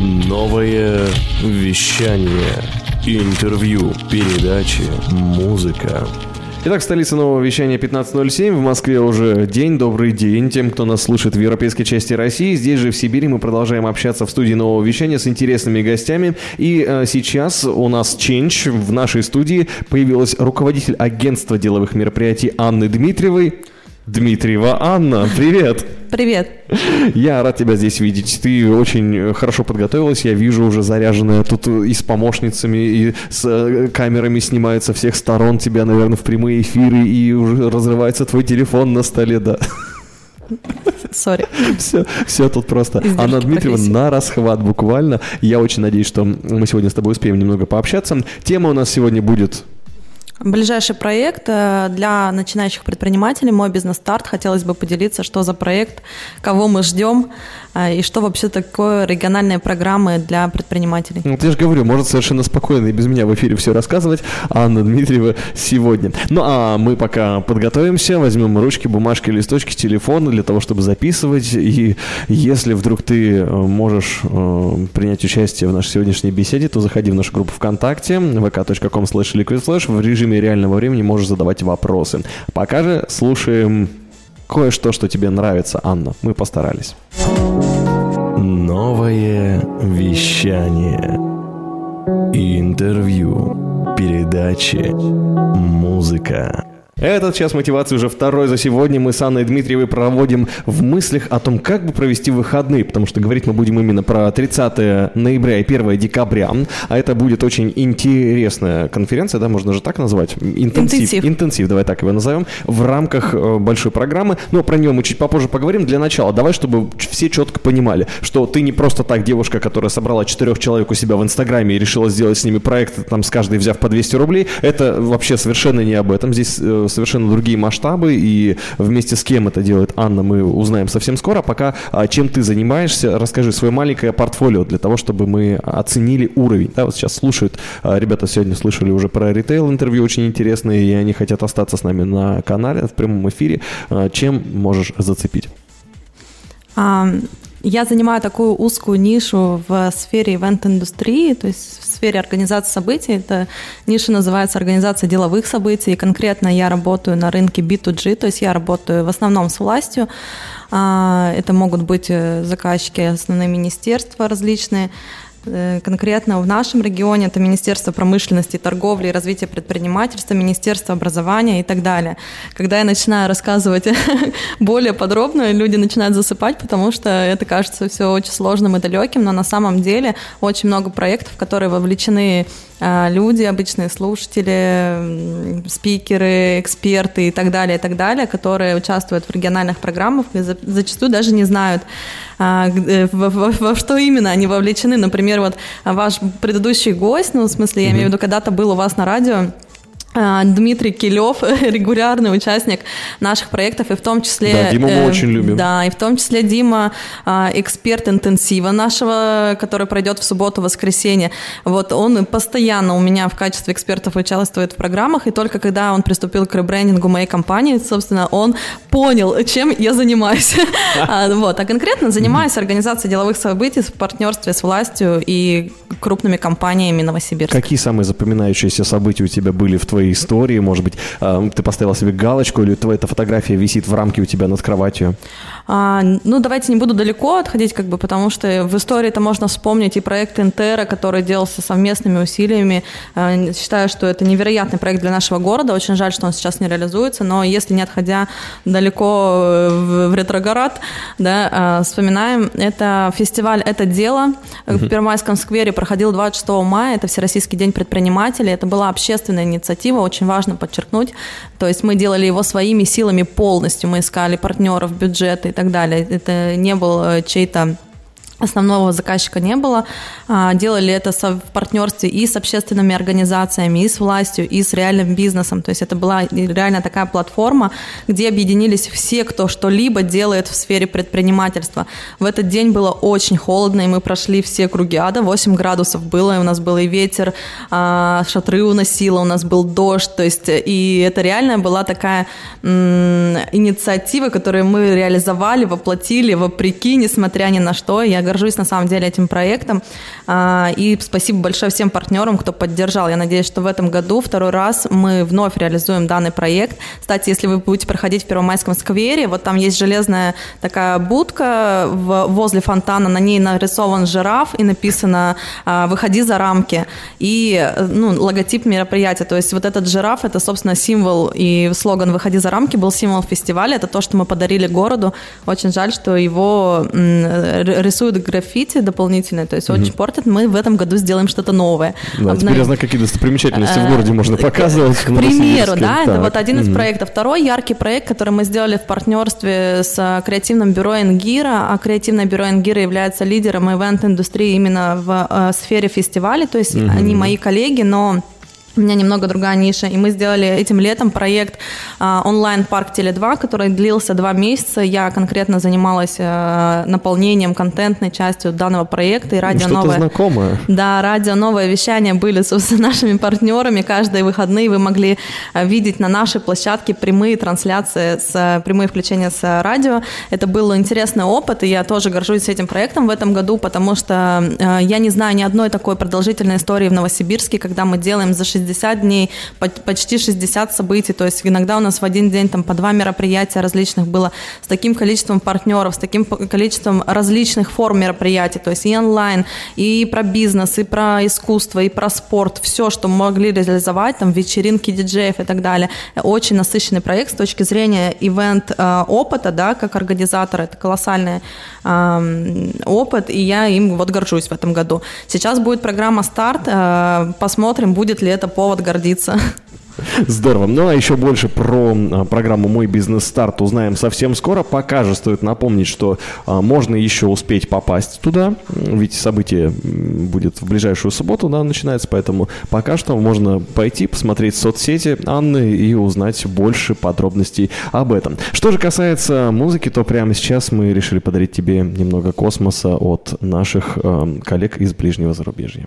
Новое вещание. Интервью, передачи, музыка. Итак, столица нового вещания 15.07. В Москве уже день. Добрый день тем, кто нас слушает в европейской части России. Здесь же, в Сибири, мы продолжаем общаться в студии нового вещания с интересными гостями. И э, сейчас у нас Change. В нашей студии появилась руководитель агентства деловых мероприятий Анны Дмитриевой. Дмитриева Анна, привет! Привет. Я рад тебя здесь видеть. Ты очень хорошо подготовилась. Я вижу уже заряженная тут и с помощницами, и с э, камерами снимают со всех сторон тебя, наверное, в прямые эфиры, и уже разрывается твой телефон на столе, да. Сори. Все, все тут просто. Издержки Анна Дмитриева профессии. на расхват буквально. Я очень надеюсь, что мы сегодня с тобой успеем немного пообщаться. Тема у нас сегодня будет Ближайший проект э, для начинающих предпринимателей «Мой бизнес-старт». Хотелось бы поделиться, что за проект, кого мы ждем э, и что вообще такое региональные программы для предпринимателей. Вот я же говорю, может совершенно спокойно и без меня в эфире все рассказывать Анна Дмитриева сегодня. Ну а мы пока подготовимся, возьмем ручки, бумажки, листочки, телефон для того, чтобы записывать. И если вдруг ты э, можешь принять участие в нашей сегодняшней беседе, то заходи в нашу группу ВКонтакте vk.com slash. В режиме реального времени можешь задавать вопросы. Пока же слушаем кое-что, что тебе нравится, Анна. Мы постарались. Новое вещание. Интервью, передачи, музыка. Этот час мотивации уже второй за сегодня. Мы с Анной Дмитриевой проводим в мыслях о том, как бы провести выходные, потому что говорить мы будем именно про 30 ноября и 1 декабря. А это будет очень интересная конференция, да, можно же так назвать? Интенсив. Интенсив. Интенсив, давай так его назовем, в рамках э, большой программы. Но про нее мы чуть попозже поговорим. Для начала давай, чтобы все четко понимали, что ты не просто так девушка, которая собрала четырех человек у себя в Инстаграме и решила сделать с ними проект, там, с каждой взяв по 200 рублей. Это вообще совершенно не об этом. Здесь э, совершенно другие масштабы, и вместе с кем это делает Анна, мы узнаем совсем скоро. Пока а, чем ты занимаешься, расскажи свое маленькое портфолио для того, чтобы мы оценили уровень. Да, вот сейчас слушают, а, ребята сегодня слышали уже про ритейл интервью очень интересные, и они хотят остаться с нами на канале в прямом эфире. А, Чем можешь зацепить? Я занимаю такую узкую нишу в сфере ивент-индустрии, то есть в сфере организации событий. Эта ниша называется организация деловых событий. И конкретно я работаю на рынке B2G, то есть я работаю в основном с властью. А, Это могут быть э, заказчики, основные министерства различные. Э, Конкретно в нашем регионе это Министерство промышленности, торговли и развития предпринимательства, Министерство образования и так далее. Когда я начинаю рассказывать более подробно, люди начинают засыпать, потому что это кажется все очень сложным и далеким, но на самом деле очень много проектов, которые вовлечены люди, обычные слушатели, спикеры, эксперты и так далее, и так далее, которые участвуют в региональных программах и за- зачастую даже не знают, а, во, во- во что именно они вовлечены. Например, вот а, ваш предыдущий гость, ну, в смысле, я имею в виду, когда-то был у вас на радио, а, Дмитрий Килев, регулярный участник наших проектов, и в том числе... Да, Диму мы очень любим. Да, и в том числе Дима, а, эксперт интенсива нашего, который пройдет в субботу-воскресенье. Вот он постоянно у меня в качестве экспертов участвует в программах, и только когда он приступил к ребрендингу моей компании, собственно, он понял, чем я занимаюсь. А, Вот, а конкретно занимаюсь организацией деловых событий в партнерстве с властью и крупными компаниями Новосибирска. Какие самые запоминающиеся события у тебя были в твоей истории? Может быть, э, ты поставил себе галочку, или твоя эта фотография висит в рамке у тебя над кроватью? А, ну, давайте не буду далеко отходить, как бы, потому что в истории это можно вспомнить и проект Интера, который делался совместными усилиями. А, Считаю, что это невероятный проект для нашего города. Очень жаль, что он сейчас не реализуется, но если не отходя далеко э, в, ретрогород, да, а, вспоминаем, это фестиваль «Это дело» в Первомайском сквере проходил 26 мая, это Всероссийский день предпринимателей. Это была общественная инициатива, очень важно подчеркнуть. То есть мы делали его своими силами полностью, мы искали партнеров, бюджеты и так далее. Это не был э, чей-то основного заказчика не было. А, Делали это в партнерстве и с общественными организациями, и с властью, и с реальным бизнесом. То есть это была реально такая платформа, где объединились все, кто что-либо делает в сфере предпринимательства. В этот день было очень холодно, и мы прошли все круги ада. 8 градусов было, и у нас был и ветер, а, шатры уносило, у нас был дождь. То есть, и это реально была такая инициатива, которую мы реализовали, воплотили, вопреки, несмотря ни на что. Я горжусь на самом деле этим проектом. А, и спасибо большое всем партнерам, кто поддержал. Я надеюсь, что в этом году второй раз мы вновь реализуем данный проект. Кстати, если вы будете проходить в Первомайском сквере, вот там есть железная такая будка возле фонтана, на ней нарисован жираф и написано а, «Выходи за рамки». И ну, логотип мероприятия. То есть вот этот жираф – это, собственно, символ и слоган «Выходи за рамки» был символ фестиваля. Это то, что мы подарили городу. Очень жаль, что его рисуют граффити дополнительные, то есть mm-hmm. очень портят. Мы в этом году сделаем что-то новое. Да, Обнов... теперь я знаю, какие достопримечательности в городе можно э, показывать. К примеру, да, это вот один из проектов. Второй яркий проект, который мы сделали в партнерстве с креативным бюро Энгира, а креативное бюро Энгира является лидером ивент-индустрии именно в э, сфере фестивалей, то есть они мои коллеги, но у меня немного другая ниша, и мы сделали этим летом проект а, онлайн-парк Теле2, который длился два месяца. Я конкретно занималась а, наполнением контентной частью данного проекта. И радио Что-то новое... знакомое. Да, радио новое вещание были с нашими партнерами. Каждые выходные вы могли а, видеть на нашей площадке прямые трансляции, с, прямые включения с радио. Это был интересный опыт, и я тоже горжусь этим проектом в этом году, потому что я не знаю ни одной такой продолжительной истории в Новосибирске, когда мы делаем за 60 60 дней, почти 60 событий, то есть иногда у нас в один день там по два мероприятия различных было с таким количеством партнеров, с таким количеством различных форм мероприятий, то есть и онлайн, и про бизнес, и про искусство, и про спорт, все, что мы могли реализовать, там вечеринки диджеев и так далее. Очень насыщенный проект с точки зрения ивент-опыта, э, да, как организатора, это колоссальный э, опыт, и я им вот горжусь в этом году. Сейчас будет программа «Старт», э, посмотрим, будет ли это повод гордиться. Здорово. Ну а еще больше про а, программу «Мой бизнес-старт» узнаем совсем скоро. Пока же стоит напомнить, что а, можно еще успеть попасть туда, ведь событие будет в ближайшую субботу, да, начинается, поэтому пока что можно пойти, посмотреть соцсети Анны и узнать больше подробностей об этом. Что же касается музыки, то прямо сейчас мы решили подарить тебе немного космоса от наших коллег из ближнего зарубежья.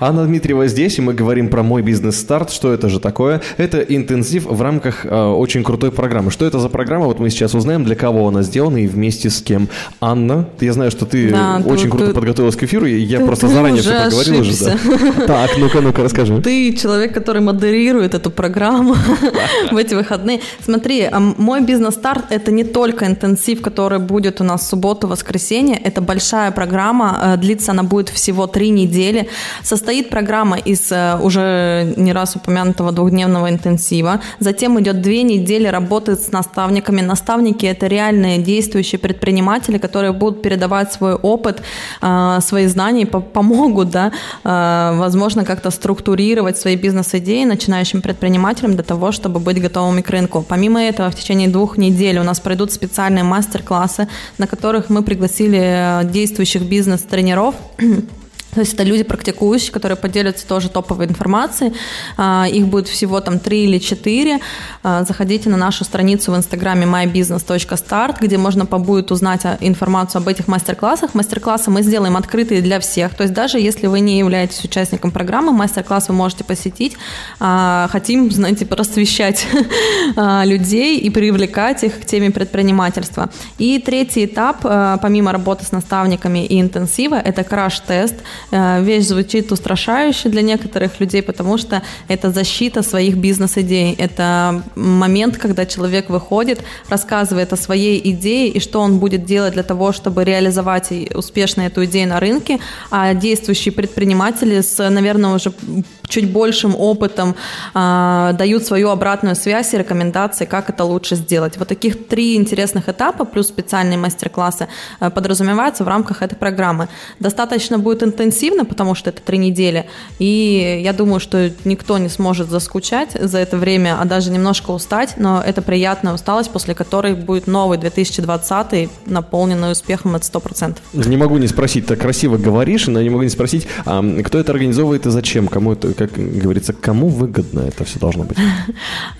Анна Дмитриева здесь, и мы говорим про мой бизнес-старт. Что это же такое? Это интенсив в рамках э, очень крутой программы. Что это за программа? Вот мы сейчас узнаем, для кого она сделана и вместе с кем. Анна, я знаю, что ты да, очень ты, круто ты, подготовилась к эфиру, и я ты, просто ты заранее все проговорил уже. Да. Так, ну-ка, ну-ка, расскажи. Ты человек, который модерирует эту программу в эти выходные. Смотри, мой бизнес-старт – это не только интенсив, который будет у нас в субботу, воскресенье. Это большая программа, э, длится она будет всего три недели. Состоит Состоит программа из э, уже не раз упомянутого двухдневного интенсива. Затем идет две недели работы с наставниками. Наставники – это реальные действующие предприниматели, которые будут передавать свой опыт, э, свои знания, помогут, да, э, возможно, как-то структурировать свои бизнес-идеи начинающим предпринимателям для того, чтобы быть готовыми к рынку. Помимо этого, в течение двух недель у нас пройдут специальные мастер-классы, на которых мы пригласили действующих бизнес-тренеров, то есть это люди практикующие, которые поделятся тоже топовой информацией. А, их будет всего там три или четыре. А, заходите на нашу страницу в инстаграме mybusiness.start, где можно будет узнать информацию об этих мастер-классах. Мастер-классы мы сделаем открытые для всех. То есть даже если вы не являетесь участником программы, мастер-класс вы можете посетить. А, хотим, знаете, просвещать людей и привлекать их к теме предпринимательства. И третий этап, помимо работы с наставниками и интенсива, это краш-тест – вещь звучит устрашающе для некоторых людей, потому что это защита своих бизнес-идей. Это момент, когда человек выходит, рассказывает о своей идее и что он будет делать для того, чтобы реализовать успешно эту идею на рынке, а действующие предприниматели с, наверное, уже чуть большим опытом э, дают свою обратную связь и рекомендации, как это лучше сделать. Вот таких три интересных этапа плюс специальные мастер-классы э, подразумеваются в рамках этой программы. Достаточно будет интенсивно, потому что это три недели, и я думаю, что никто не сможет заскучать за это время, а даже немножко устать, но это приятная усталость, после которой будет новый 2020, наполненный успехом от 100%. Не могу не спросить, так красиво говоришь, но не могу не спросить, а кто это организовывает и зачем, кому это, как говорится, кому выгодно это все должно быть?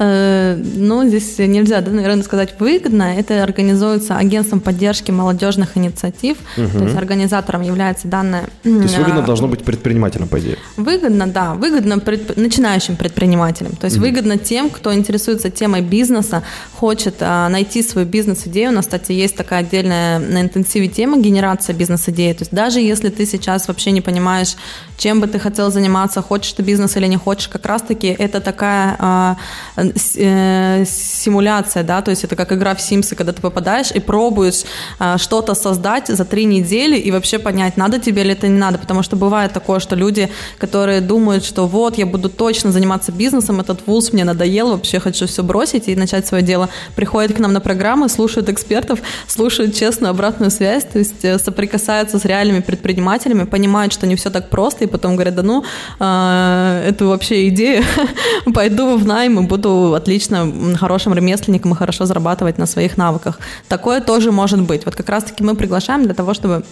Э, ну, здесь нельзя, да, наверное, сказать выгодно. Это организуется агентством поддержки молодежных инициатив. То есть организатором является данная... То есть выгодно должно быть предпринимателям, по идее? Выгодно, да. Выгодно предп- начинающим предпринимателям. То есть выгодно тем, кто интересуется темой бизнеса, хочет а, найти свою бизнес-идею. У нас, кстати, есть такая отдельная на интенсиве тема генерация бизнес-идеи. То есть даже если ты сейчас вообще не понимаешь, чем бы ты хотел заниматься, хочешь ты бизнес или не хочешь, как раз-таки это такая а, э, симуляция, да, то есть это как игра в Симсы, когда ты попадаешь и пробуешь а, что-то создать за три недели и вообще понять, надо тебе или это не надо, потому что бывает такое, что люди, которые думают, что вот, я буду точно заниматься бизнесом, этот вуз мне надоел, вообще хочу все бросить и начать свое дело, приходят к нам на программы, слушают экспертов, слушают честную обратную связь, то есть э, соприкасаются с реальными предпринимателями, понимают, что не все так просто, и потом говорят, да ну, а, это вообще идея, пойду в найм и буду отлично хорошим ремесленником и хорошо зарабатывать на своих навыках. Такое тоже может быть. Вот как раз-таки мы приглашаем для того, чтобы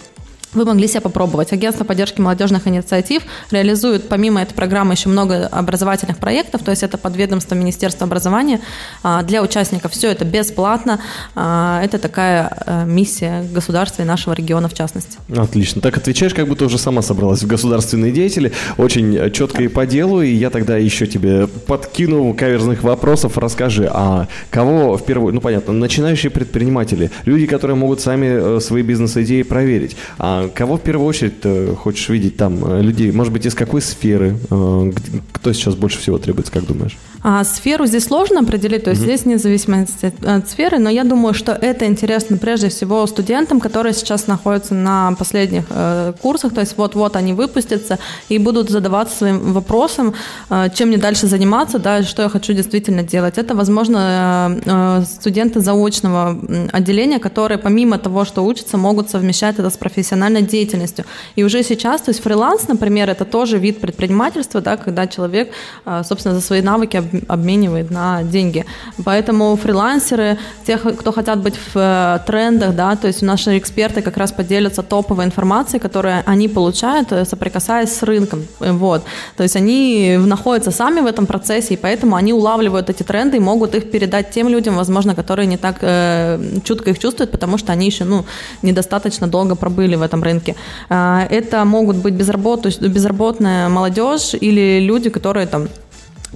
вы могли себя попробовать. Агентство поддержки молодежных инициатив реализует помимо этой программы еще много образовательных проектов, то есть это под ведомством Министерства образования. А, Для участников все это бесплатно. А, Это такая э, миссия государства и нашего региона в частности. Отлично. Так отвечаешь, как будто уже сама собралась в государственные деятели. Очень четко и по делу. И я тогда еще тебе подкину каверзных вопросов. Расскажи, а кого в первую... Ну, понятно, начинающие предприниматели, люди, которые могут сами э, свои бизнес-идеи проверить. А кого в первую очередь ты хочешь видеть там э, людей? Может быть, из какой сферы? Э, Кто сейчас больше всего требуется, как думаешь? А сферу здесь сложно определить, то есть здесь вне зависимости от, сферы, но я думаю, что это интересно прежде всего студентам, которые сейчас находятся на последних э, курсах, то есть вот-вот они выпустятся и будут задаваться своим вопросом, э, чем мне дальше заниматься, да, что я хочу действительно делать. Это, возможно, э, э, студенты заочного отделения, которые помимо того, что учатся, могут совмещать это с профессиональной деятельностью. И уже сейчас, то есть фриланс, например, это тоже вид предпринимательства, да, когда человек, э, собственно, за свои навыки об- обменивает на деньги. Поэтому фрилансеры, те, кто хотят быть в э, трендах, да, то есть наши эксперты как раз поделятся топовой информацией, которую они получают, э, соприкасаясь с рынком. Э, Вот. То есть они находятся сами в этом процессе, и поэтому они улавливают эти тренды и могут их передать тем людям, возможно, которые не так э, чутко их чувствуют, потому что они еще ну, недостаточно долго пробыли в этом рынке. А, Это могут быть безработ- безработная молодежь или люди, которые там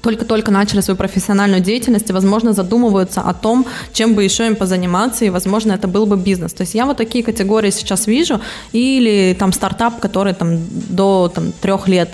только-только начали свою профессиональную деятельность и, возможно, задумываются о том, чем бы еще им позаниматься, и, возможно, это был бы бизнес. То есть я вот такие категории сейчас вижу, или там стартап, который там до там, трех лет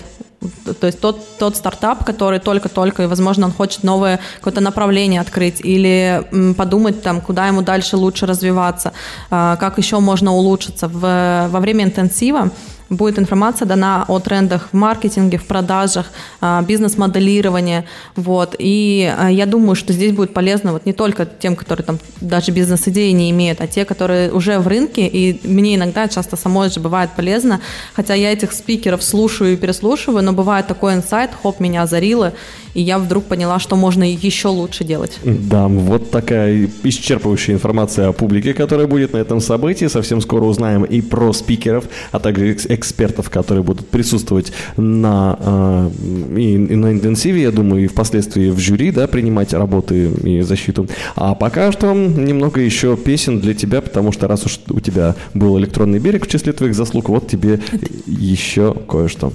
то есть тот, тот стартап, который только-только, и, возможно, он хочет новое какое-то направление открыть или подумать, там, куда ему дальше лучше развиваться, а, как еще можно улучшиться. В, во время интенсива будет информация дана о трендах в маркетинге, в продажах, а, бизнес-моделировании. Вот. И а, я думаю, что здесь будет полезно вот не только тем, которые там даже бизнес-идеи не имеют, а те, которые уже в рынке. И мне иногда часто самой же бывает полезно, хотя я этих спикеров слушаю и переслушиваю, но бывает такой инсайт, хоп, меня озарило, и я вдруг поняла, что можно еще лучше делать. Да, вот такая исчерпывающая информация о публике, которая будет на этом событии. Совсем скоро узнаем и про спикеров, а также экспертов, которые будут присутствовать на, э, и, и на интенсиве, я думаю, и впоследствии в жюри, да, принимать работы и защиту. А пока что немного еще песен для тебя, потому что раз уж у тебя был электронный берег в числе твоих заслуг, вот тебе еще кое-что.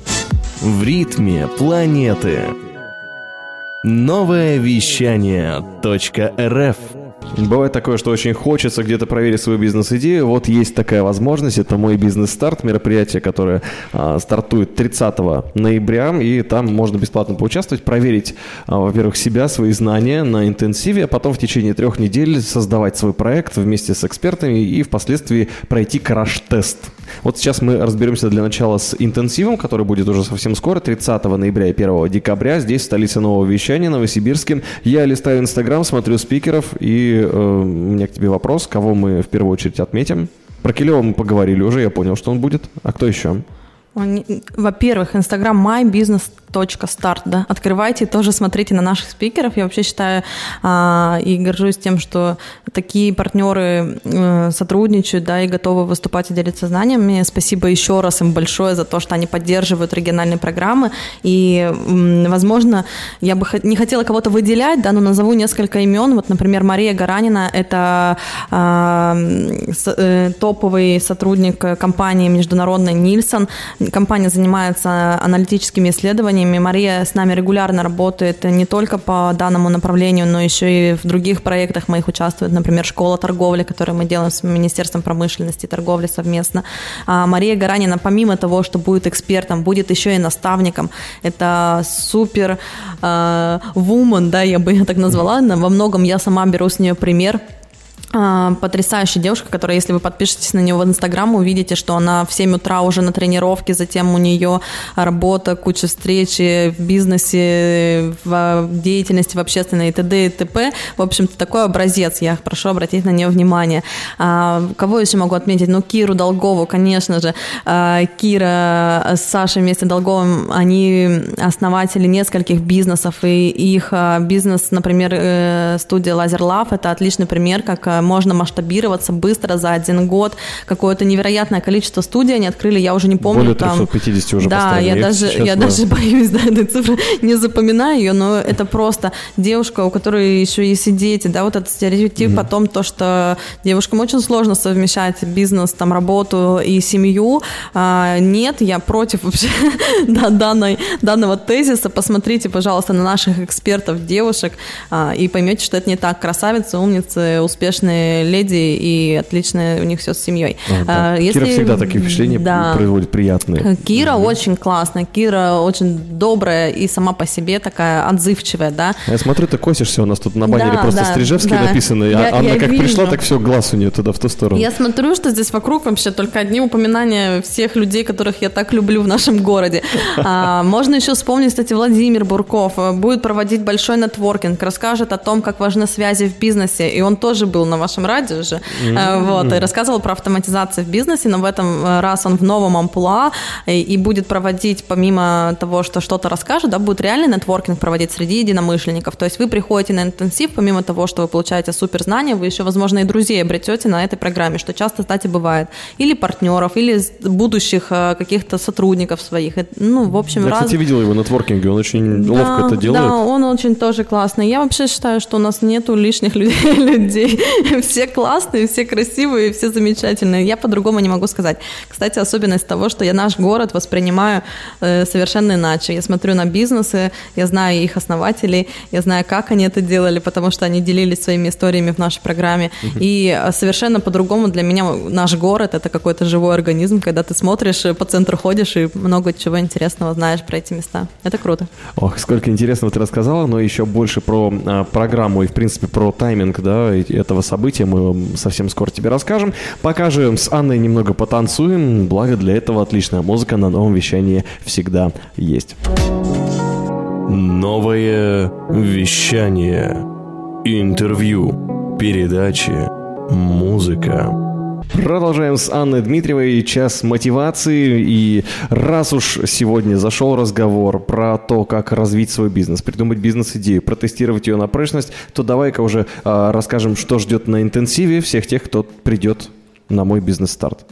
В ритме планеты. Новое вещание .рф Бывает такое, что очень хочется где-то проверить свою бизнес-идею. Вот есть такая возможность. Это мой бизнес-старт, мероприятие, которое а, стартует 30 ноября. И там можно бесплатно поучаствовать, проверить, а, во-первых, себя, свои знания на интенсиве, а потом в течение трех недель создавать свой проект вместе с экспертами и впоследствии пройти краш-тест. Вот сейчас мы разберемся для начала с интенсивом, который будет уже совсем скоро, 30 ноября и 1 декабря, здесь в столице нового вещания, Новосибирске. Я листаю Инстаграм, смотрю спикеров, и э, у меня к тебе вопрос, кого мы в первую очередь отметим. Про Килева мы поговорили уже, я понял, что он будет. А кто еще? Во-первых, Инстаграм My Business Старт, да. Открывайте, тоже смотрите на наших спикеров. Я вообще считаю а, и горжусь тем, что такие партнеры а, сотрудничают, да, и готовы выступать и делиться знаниями. Спасибо еще раз им большое за то, что они поддерживают региональные программы. И, возможно, я бы не хотела кого-то выделять, да, но назову несколько имен. Вот, например, Мария Гаранина – это а, э, топовый сотрудник компании международной Нильсон. Компания занимается аналитическими исследованиями. Мария с нами регулярно работает не только по данному направлению, но еще и в других проектах моих участвует, например, школа торговли, которую мы делаем с Министерством промышленности и торговли совместно. А Мария Гаранина, помимо того, что будет экспертом, будет еще и наставником. Это супер э, woman, да, я бы ее так назвала. Во многом я сама беру с нее пример потрясающая девушка, которая, если вы подпишетесь на нее в Инстаграм, увидите, что она в 7 утра уже на тренировке, затем у нее работа, куча встреч в бизнесе, в деятельности, в общественной и т.д. и т.п. В общем-то, такой образец. Я прошу обратить на нее внимание. А, кого еще могу отметить? Ну, Киру Долгову, конечно же. А, Кира с Сашей вместе Долговым, они основатели нескольких бизнесов, и их бизнес, например, э, студия Laser Love, это отличный пример, как можно масштабироваться быстро за один год. Какое-то невероятное количество студий они открыли, я уже не помню. Более 350 там... уже Да, я даже, я да. даже боюсь да, этой цифры, не запоминаю ее, но это просто девушка, у которой еще есть и дети, да, вот этот стереотип mm-hmm. о том, то, что девушкам очень сложно совмещать бизнес, там, работу и семью. А, нет, я против вообще да, данной, данного тезиса. Посмотрите, пожалуйста, на наших экспертов, девушек, а, и поймете, что это не так. Красавицы, умницы, успешные прекрасные леди и отлично у них все с семьей. А, да. Если... Кира всегда такие впечатления да. производит приятные. Кира угу. очень классная, Кира очень добрая и сама по себе такая отзывчивая, да. Я смотрю, ты косишься, у нас тут на баннере да, просто да, Стрижевский да. написано, я, а она я как вижу. пришла, так все, глаз у нее туда в ту сторону. Я смотрю, что здесь вокруг вообще только одни упоминания всех людей, которых я так люблю в нашем городе. А, можно еще вспомнить, кстати, Владимир Бурков будет проводить большой нетворкинг, расскажет о том, как важны связи в бизнесе, и он тоже был на вашем радио же, mm-hmm. вот, и рассказывал про автоматизацию в бизнесе, но в этом э, раз он в новом амплуа и, и будет проводить, помимо того, что что-то расскажет, да, будет реальный нетворкинг проводить среди единомышленников. То есть вы приходите на интенсив, помимо того, что вы получаете суперзнания, вы еще, возможно, и друзей обретете на этой программе, что часто, кстати, бывает. Или партнеров, или будущих э, каких-то сотрудников своих. Ну, в общем, Я, раз... кстати, видел его нетворкинге, он очень да, ловко это делает. Да, он очень тоже классный. Я вообще считаю, что у нас нету лишних людей. все классные, все красивые, все замечательные. Я по-другому не могу сказать. Кстати, особенность того, что я наш город воспринимаю э, совершенно иначе. Я смотрю на бизнесы, я знаю их основателей, я знаю, как они это делали, потому что они делились своими историями в нашей программе. Uh-huh. И э, совершенно по-другому для меня наш город это какой-то живой организм, когда ты смотришь, э, по центру ходишь и много чего интересного знаешь про эти места. Это круто. Ох, сколько интересного ты рассказала, но еще больше про а, программу и, в принципе, про тайминг да, этого события мы совсем скоро тебе расскажем. Пока же с Анной немного потанцуем, благо для этого отличная музыка на новом вещании всегда есть. Новое вещание. Интервью. Передачи. Музыка. Продолжаем с Анной Дмитриевой час мотивации. И раз уж сегодня зашел разговор про то, как развить свой бизнес, придумать бизнес-идею, протестировать ее на прочность, то давай-ка уже э, расскажем, что ждет на интенсиве всех тех, кто придет на мой бизнес-старт.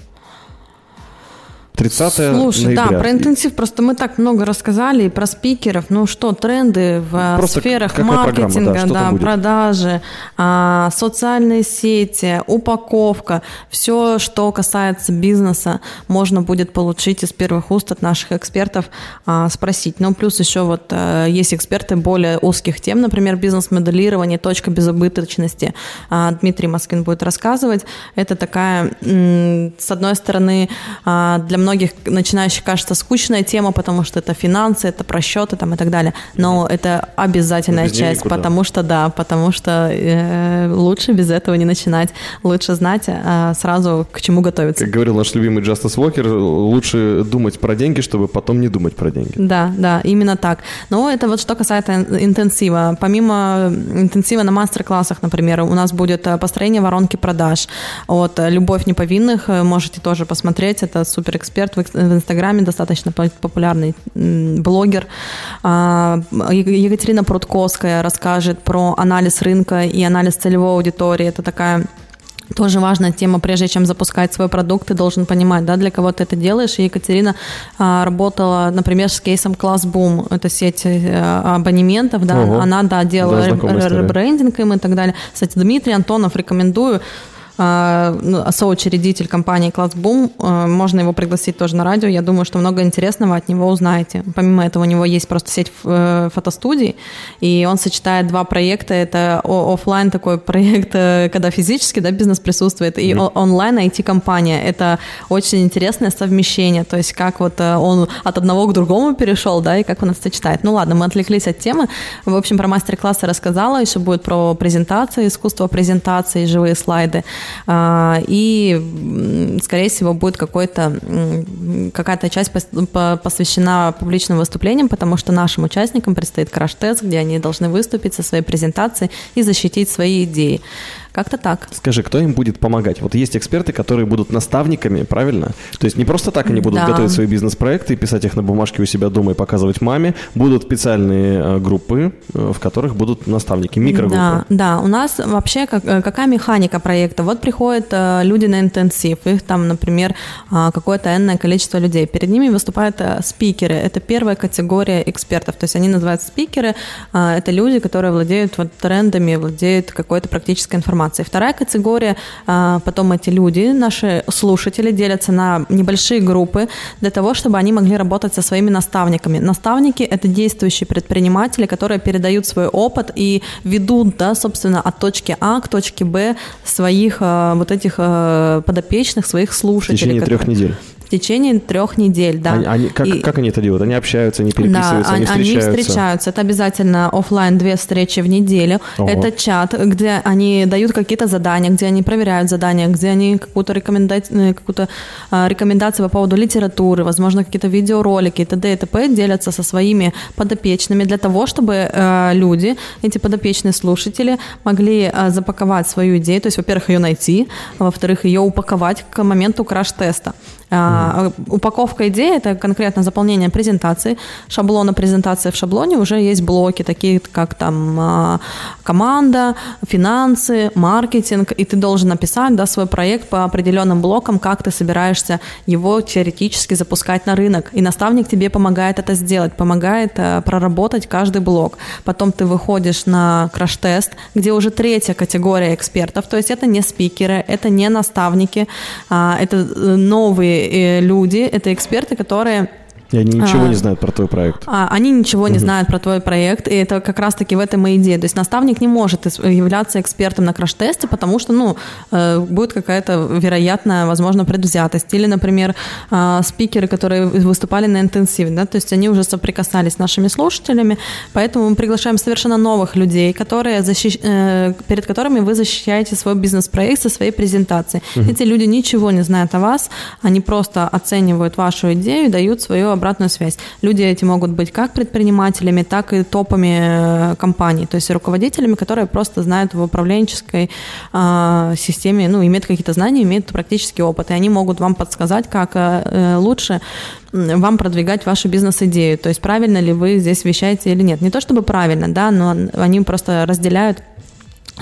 30 Слушай, ноября. да, про интенсив просто мы так много рассказали, и про спикеров, ну что, тренды в э, просто сферах маркетинга, да, да продажи, а, социальные сети, упаковка, все, что касается бизнеса, можно будет получить из первых уст от наших экспертов, а, спросить. Ну, плюс еще вот а, есть эксперты более узких тем, например, бизнес-моделирование, точка безубыточности. А, Дмитрий Москвин будет рассказывать. Это такая, с одной стороны, а, для многих многих начинающих кажется скучная тема, потому что это финансы, это просчеты там и так далее. Но это обязательная без часть, потому что да, потому что э, лучше без этого не начинать. Лучше знать э, сразу, к чему готовиться. Как говорил наш любимый Джастас Уокер, лучше думать про деньги, чтобы потом не думать про деньги. Да, да, именно так. Но это вот что касается интенсива. Помимо интенсива на мастер-классах, например, у нас будет э, построение воронки продаж от «Любовь неповинных». Можете тоже посмотреть, это супер эксперт эксперт в Инстаграме, достаточно популярный блогер. А, Екатерина Прудковская расскажет про анализ рынка и анализ целевой аудитории. Это такая тоже важная тема, прежде чем запускать свой продукт, ты должен понимать, да, для кого ты это делаешь. И Екатерина а, работала, например, с кейсом ClassBoom, это сеть а, абонементов, да, Ого. она, да, делала да, ребрендинг им и так далее. Кстати, Дмитрий Антонов рекомендую, соучредитель компании Классбум. А, можно его пригласить тоже на радио. Я думаю, что много интересного от него узнаете. Помимо этого, у него есть просто сеть э, фотостудий, и он сочетает два проекта. Это офлайн такой проект, э, когда физически да, бизнес присутствует, и mm-hmm. онлайн IT-компания. Это очень интересное совмещение. То есть как вот э, он от одного к другому перешел, да, и как он это сочетает. Ну ладно, мы отвлеклись от темы. В общем, про мастер-классы рассказала, еще будет про презентации, искусство презентации, живые слайды. А, и, скорее всего, будет какой-то, какая-то часть посвящена публичным выступлениям, потому что нашим участникам предстоит краш-тест, где они должны выступить со своей презентацией и защитить свои идеи. Как-то так. Скажи, кто им будет помогать? Вот есть эксперты, которые будут наставниками, правильно? То есть не просто так они будут да. готовить свои бизнес-проекты, писать их на бумажке у себя дома и показывать маме. Будут специальные э, группы, э, в которых будут наставники, микрогруппы. Да, да. У нас вообще как, э, какая механика проекта? Вот приходят люди на интенсив, их там, например, какое-то энное количество людей. Перед ними выступают спикеры. Это первая категория экспертов. То есть они называются спикеры. Это люди, которые владеют вот трендами, владеют какой-то практической информацией информации. Вторая категория, а, потом эти люди, наши слушатели, делятся на небольшие группы для того, чтобы они могли работать со своими наставниками. Наставники – это действующие предприниматели, которые передают свой опыт и ведут, да, собственно, от точки А к точке Б своих а, вот этих а, подопечных, своих слушателей. В течение трех недель течение трех недель, да. Они, они, как, и, как они это делают? Они общаются, они переписываются, да, они встречаются? они встречаются. Это обязательно офлайн две встречи в неделю. Ого. Это чат, где они дают какие-то задания, где они проверяют задания, где они какую-то рекомендацию, какую-то а, рекомендацию по поводу литературы, возможно, какие-то видеоролики и т.д. и т.п. делятся со своими подопечными для того, чтобы э, люди, эти подопечные слушатели, могли э, запаковать свою идею, то есть, во-первых, ее найти, а во-вторых, ее упаковать к моменту краш-теста. А, упаковка идеи – это конкретно заполнение презентации, шаблона презентации в шаблоне уже есть блоки, такие как там а, команда, финансы, маркетинг, и ты должен написать да, свой проект по определенным блокам, как ты собираешься его теоретически запускать на рынок. И наставник тебе помогает это сделать, помогает э, проработать каждый блок. Потом ты выходишь на краш-тест, где уже третья категория экспертов, то есть это не спикеры, это не наставники, а, это э, новые э, люди, это эксперты, которые и они ничего а, не знают про твой проект. А, они ничего не знают про твой проект, и это как раз-таки в этом и идея. То есть наставник не может являться экспертом на краш-тесте, потому что, ну, э, будет какая-то вероятная, возможно, предвзятость. Или, например, э, спикеры, которые выступали на интенсиве, да, то есть они уже соприкасались с нашими слушателями, поэтому мы приглашаем совершенно новых людей, которые защищ... Э, перед которыми вы защищаете свой бизнес-проект со своей презентацией. Угу. Эти люди ничего не знают о вас, они просто оценивают вашу идею дают свою обратную связь. Люди эти могут быть как предпринимателями, так и топами э, компаний, то есть руководителями, которые просто знают в управленческой э, системе, ну, имеют какие-то знания, имеют практический опыт, и они могут вам подсказать, как э, лучше вам продвигать вашу бизнес-идею, то есть правильно ли вы здесь вещаете или нет. Не то чтобы правильно, да, но они просто разделяют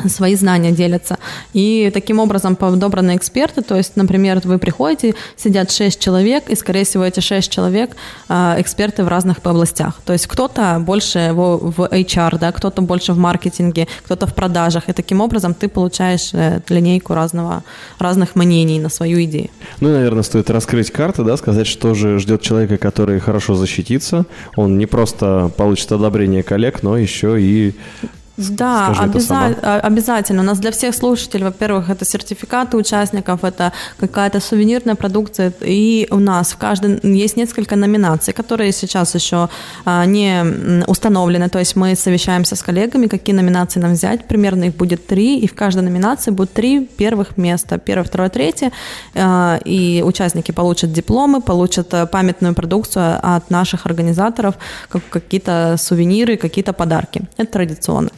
свои знания делятся. И таким образом подобраны эксперты, то есть, например, вы приходите, сидят 6 человек, и, скорее всего, эти 6 человек а, эксперты в разных областях. То есть кто-то больше в HR, да, кто-то больше в маркетинге, кто-то в продажах, и таким образом ты получаешь э, линейку разного, разных мнений на свою идею. Ну, наверное, стоит раскрыть карты, да, сказать, что же ждет человека, который хорошо защитится. Он не просто получит одобрение коллег, но еще и да, обяза- а, обязательно. У нас для всех слушателей, во-первых, это сертификаты участников, это какая-то сувенирная продукция. И у нас в каждой есть несколько номинаций, которые сейчас еще а, не установлены. То есть мы совещаемся с коллегами, какие номинации нам взять. Примерно их будет три, и в каждой номинации будет три первых места. Первое, второе, третье. А, и участники получат дипломы, получат э, памятную продукцию от наших организаторов, как какие-то сувениры, какие-то подарки. Это традиционно.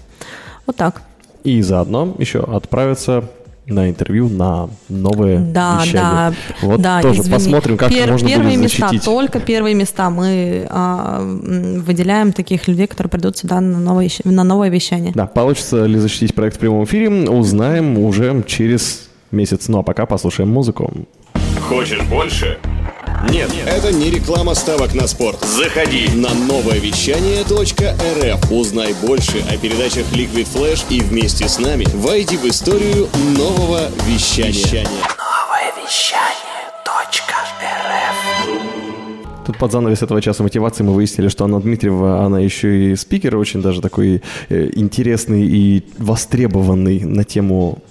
Вот так. И заодно еще отправиться на интервью, на новое Да, вещание. да. Вот да, тоже извини. посмотрим, как Пер- можно первые будет места, защитить. только первые места. Мы а, выделяем таких людей, которые придут сюда на новое, на новое вещание. Да, получится ли защитить проект в прямом эфире, узнаем уже через месяц. Ну а пока послушаем музыку. Хочешь больше? Нет. Это не реклама ставок на спорт. Заходи. На новое вещание.рф. Узнай больше о передачах Liquid Flash и вместе с нами войди в историю нового вещания. Тут под занавес этого часа мотивации мы выяснили, что Анна Дмитриева, она еще и спикер, очень даже такой э, интересный и востребованный на тему...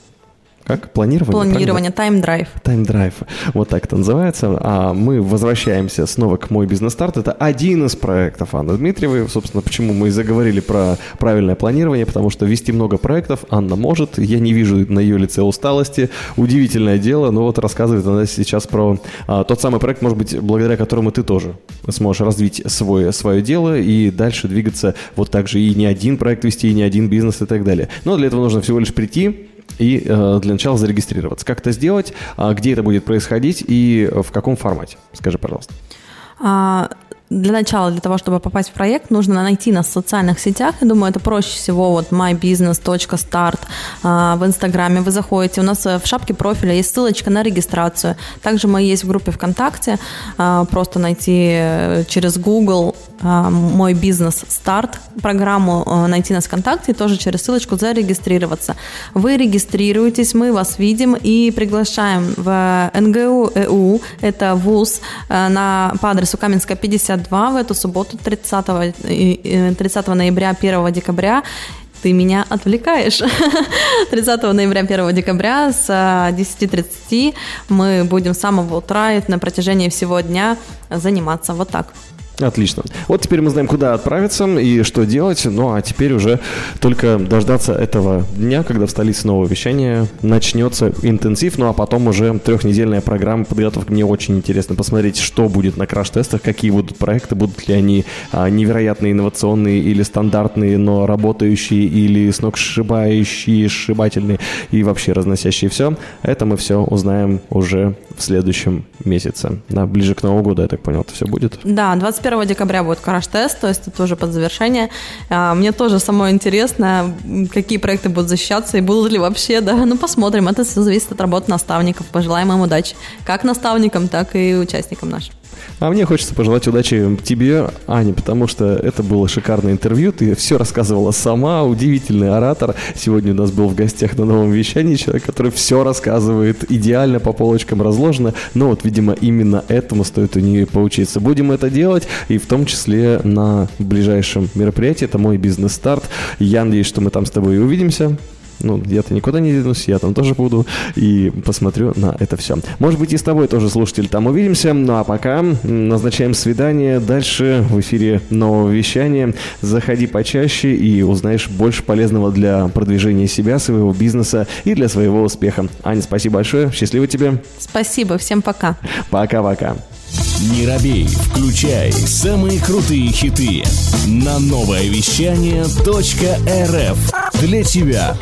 Как? Планирование? Планирование, тайм-драйв. Тайм-драйв, вот так это называется. А мы возвращаемся снова к «Мой бизнес-старт». Это один из проектов Анны Дмитриевой. Собственно, почему мы и заговорили про правильное планирование, потому что вести много проектов Анна может. Я не вижу на ее лице усталости. Удивительное дело, но вот рассказывает она сейчас про а, тот самый проект, может быть, благодаря которому ты тоже сможешь развить свое, свое дело и дальше двигаться вот так же и не один проект вести, и не один бизнес и так далее. Но для этого нужно всего лишь прийти, и э, для начала зарегистрироваться. Как это сделать, а, где это будет происходить и э, в каком формате? Скажи, пожалуйста. А, для начала, для того, чтобы попасть в проект, нужно найти нас в социальных сетях. Я думаю, это проще всего вот mybusiness.start а, в Инстаграме. Вы заходите, у нас э, в шапке профиля есть ссылочка на регистрацию. Также мы есть в группе ВКонтакте. А, Просто найти э, через Google мой бизнес старт программу, э, найти нас ВКонтакте и тоже через ссылочку зарегистрироваться. Вы регистрируетесь, мы вас видим и приглашаем в НГУ ЭУ, это ВУЗ, э, на, по адресу Каменская 52 в эту субботу 30, и- э, 30 ноября 1 декабря ты меня отвлекаешь. 30 ноября 1 декабря с а, 10.30 мы будем с самого утра и на протяжении всего дня заниматься вот так. Отлично. Вот теперь мы знаем, куда отправиться и что делать. Ну а теперь уже только дождаться этого дня, когда в столице нового вещания начнется интенсив. Ну а потом уже трехнедельная программа подготовки. Мне очень интересно посмотреть, что будет на краш-тестах, какие будут проекты, будут ли они а, невероятно инновационные или стандартные, но работающие, или сногсшибающие, сшибательные и вообще разносящие все. Это мы все узнаем уже в следующем месяце. Да, ближе к Новому году, я так понял, это все будет. Да, 21 декабря будет краш-тест, то есть это тоже под завершение. А, Мне тоже самое интересно, какие проекты будут защищаться и будут ли вообще, да. Ну, посмотрим, это все зависит от работы наставников. Пожелаем им удачи. Как наставникам, так и участникам нашим. А мне хочется пожелать удачи тебе, Аня, потому что это было шикарное интервью. Ты все рассказывала сама, удивительный оратор. Сегодня у нас был в гостях на новом вещании человек, который все рассказывает идеально по полочкам разложено. Но вот, видимо, именно этому стоит у нее поучиться. Будем это делать, и в том числе на ближайшем мероприятии. Это мой бизнес-старт. Я надеюсь, что мы там с тобой и увидимся. Ну, я-то никуда не денусь, я там тоже буду и посмотрю на это все. Может быть, и с тобой тоже, слушатель, там увидимся. Ну, а пока назначаем свидание. Дальше в эфире нового вещания. Заходи почаще и узнаешь больше полезного для продвижения себя, своего бизнеса и для своего успеха. Аня, спасибо большое. Счастливо тебе. Спасибо, всем пока. Пока-пока. Не робей, включай самые крутые хиты на новое вещание .рф для тебя.